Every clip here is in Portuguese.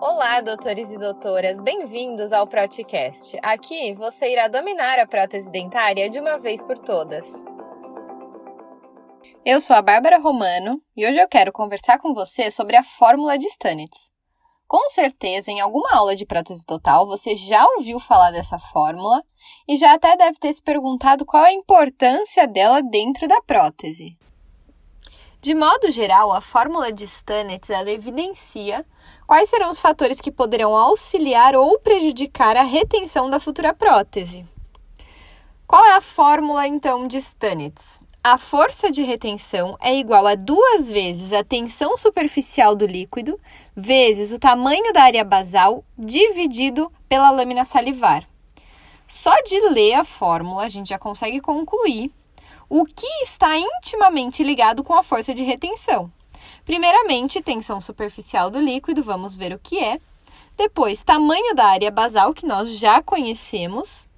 Olá, doutores e doutoras, bem-vindos ao Proticast. Aqui você irá dominar a prótese dentária de uma vez por todas. Eu sou a Bárbara Romano e hoje eu quero conversar com você sobre a fórmula de Stanitz. Com certeza, em alguma aula de prótese total, você já ouviu falar dessa fórmula e já até deve ter se perguntado qual a importância dela dentro da prótese. De modo geral, a fórmula de Stanitz ela evidencia quais serão os fatores que poderão auxiliar ou prejudicar a retenção da futura prótese. Qual é a fórmula então de Stanitz? A força de retenção é igual a duas vezes a tensão superficial do líquido vezes o tamanho da área basal dividido pela lâmina salivar. Só de ler a fórmula, a gente já consegue concluir o que está intimamente ligado com a força de retenção. Primeiramente, tensão superficial do líquido, vamos ver o que é. Depois, tamanho da área basal, que nós já conhecemos.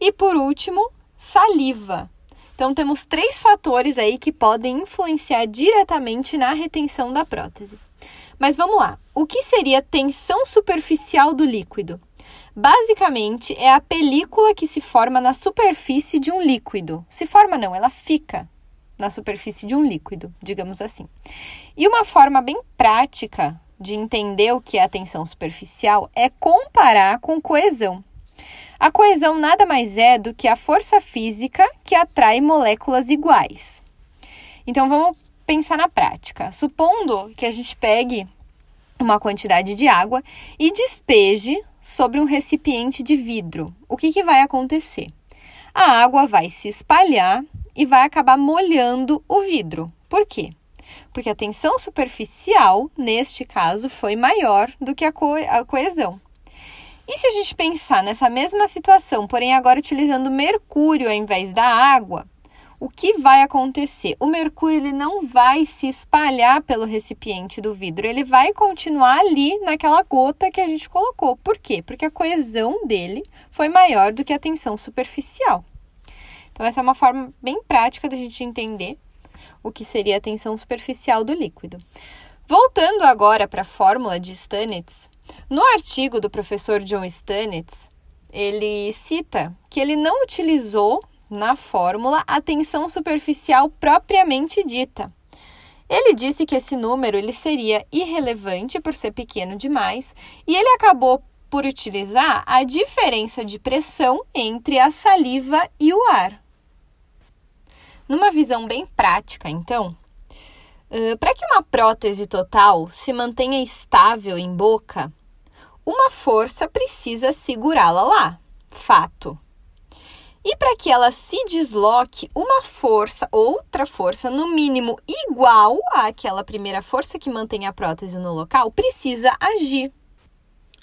E por último, saliva. Então, temos três fatores aí que podem influenciar diretamente na retenção da prótese. Mas vamos lá. O que seria tensão superficial do líquido? Basicamente, é a película que se forma na superfície de um líquido. Se forma, não, ela fica na superfície de um líquido, digamos assim. E uma forma bem prática de entender o que é a tensão superficial é comparar com coesão. A coesão nada mais é do que a força física que atrai moléculas iguais. Então vamos pensar na prática. Supondo que a gente pegue uma quantidade de água e despeje sobre um recipiente de vidro. O que, que vai acontecer? A água vai se espalhar e vai acabar molhando o vidro. Por quê? Porque a tensão superficial, neste caso, foi maior do que a, co a coesão. E se a gente pensar nessa mesma situação, porém agora utilizando mercúrio ao invés da água, o que vai acontecer? O mercúrio ele não vai se espalhar pelo recipiente do vidro, ele vai continuar ali naquela gota que a gente colocou. Por quê? Porque a coesão dele foi maior do que a tensão superficial. Então, essa é uma forma bem prática da gente entender o que seria a tensão superficial do líquido. Voltando agora para a fórmula de Stanitz, no artigo do professor John Stanitz, ele cita que ele não utilizou na fórmula a tensão superficial propriamente dita. Ele disse que esse número ele seria irrelevante por ser pequeno demais e ele acabou por utilizar a diferença de pressão entre a saliva e o ar. Numa visão bem prática, então, para que uma prótese total se mantenha estável em boca, uma força precisa segurá-la lá. Fato. E para que ela se desloque, uma força, outra força, no mínimo igual àquela primeira força que mantém a prótese no local, precisa agir.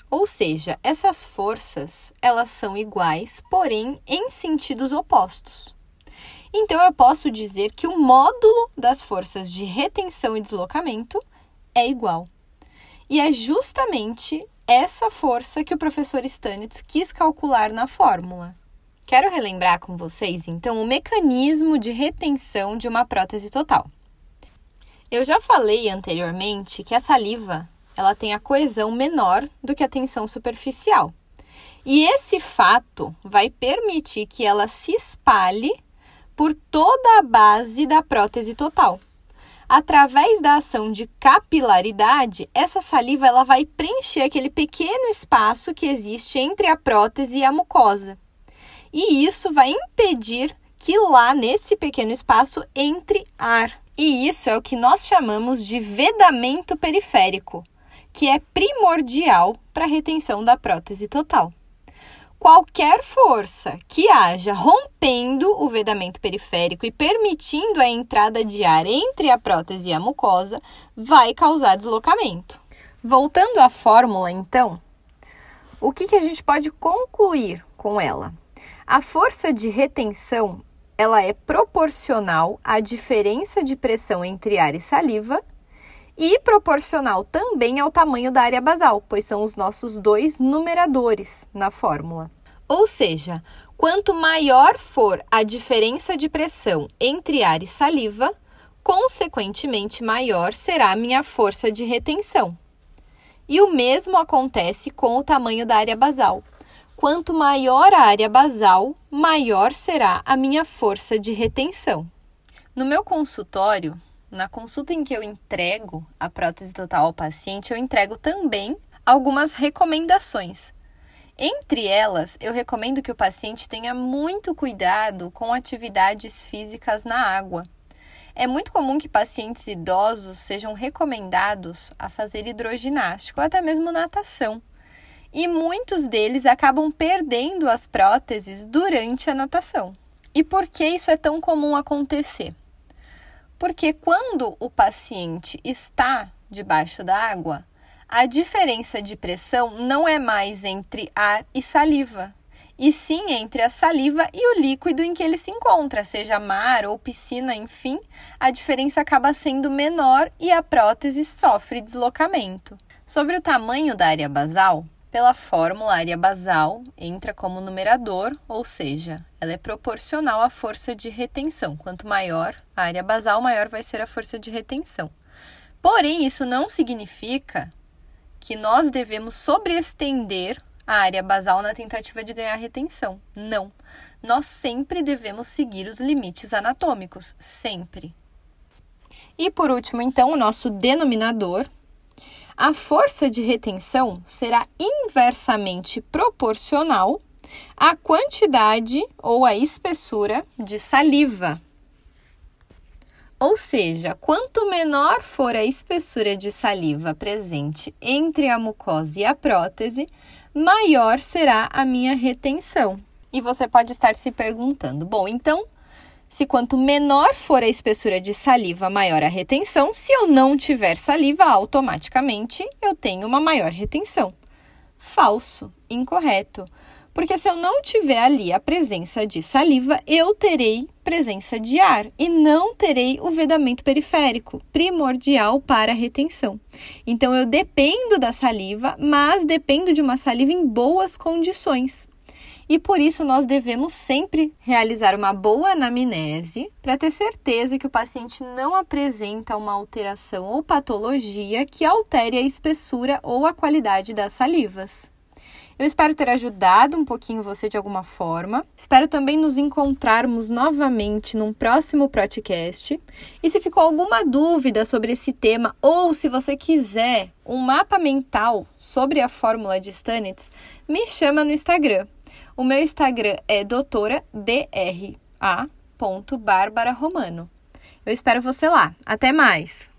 Ou seja, essas forças, elas são iguais, porém em sentidos opostos. Então eu posso dizer que o módulo das forças de retenção e deslocamento é igual. E é justamente essa força que o professor Stanitz quis calcular na fórmula. Quero relembrar com vocês, então, o mecanismo de retenção de uma prótese total. Eu já falei anteriormente que a saliva ela tem a coesão menor do que a tensão superficial. E esse fato vai permitir que ela se espalhe por toda a base da prótese total. Através da ação de capilaridade, essa saliva ela vai preencher aquele pequeno espaço que existe entre a prótese e a mucosa e isso vai impedir que lá nesse pequeno espaço entre ar. E isso é o que nós chamamos de vedamento periférico, que é primordial para a retenção da prótese total. Qualquer força que haja rompendo o vedamento periférico e permitindo a entrada de ar entre a prótese e a mucosa vai causar deslocamento. Voltando à fórmula, então, o que, que a gente pode concluir com ela? A força de retenção ela é proporcional à diferença de pressão entre ar e saliva e proporcional também ao tamanho da área basal, pois são os nossos dois numeradores na fórmula. Ou seja, quanto maior for a diferença de pressão entre ar e saliva, consequentemente maior será a minha força de retenção. E o mesmo acontece com o tamanho da área basal. Quanto maior a área basal, maior será a minha força de retenção. No meu consultório, na consulta em que eu entrego a prótese total ao paciente, eu entrego também algumas recomendações. Entre elas, eu recomendo que o paciente tenha muito cuidado com atividades físicas na água. É muito comum que pacientes idosos sejam recomendados a fazer hidroginástica ou até mesmo natação e muitos deles acabam perdendo as próteses durante a natação. E por que isso é tão comum acontecer? Porque quando o paciente está debaixo d'água, a diferença de pressão não é mais entre ar e saliva, e sim entre a saliva e o líquido em que ele se encontra, seja mar ou piscina, enfim, a diferença acaba sendo menor e a prótese sofre deslocamento. Sobre o tamanho da área basal, pela fórmula, a área basal entra como numerador, ou seja, ela é proporcional à força de retenção. Quanto maior a área basal, maior vai ser a força de retenção. Porém, isso não significa que nós devemos sobreestender a área basal na tentativa de ganhar retenção. Não. Nós sempre devemos seguir os limites anatômicos, sempre. E por último, então, o nosso denominador, a força de retenção será inversamente proporcional à quantidade ou à espessura de saliva. Ou seja, quanto menor for a espessura de saliva presente entre a mucosa e a prótese, maior será a minha retenção. E você pode estar se perguntando: bom, então se quanto menor for a espessura de saliva, maior a retenção. Se eu não tiver saliva, automaticamente eu tenho uma maior retenção. Falso, incorreto. Porque se eu não tiver ali a presença de saliva, eu terei presença de ar e não terei o vedamento periférico, primordial para a retenção. Então eu dependo da saliva, mas dependo de uma saliva em boas condições e por isso nós devemos sempre realizar uma boa anamnese para ter certeza que o paciente não apresenta uma alteração ou patologia que altere a espessura ou a qualidade das salivas. Eu espero ter ajudado um pouquinho você de alguma forma. Espero também nos encontrarmos novamente num próximo podcast. E se ficou alguma dúvida sobre esse tema ou se você quiser um mapa mental sobre a fórmula de Stanitz, me chama no Instagram. O meu Instagram é doutora.dra.bárbara Romano. Eu espero você lá. Até mais!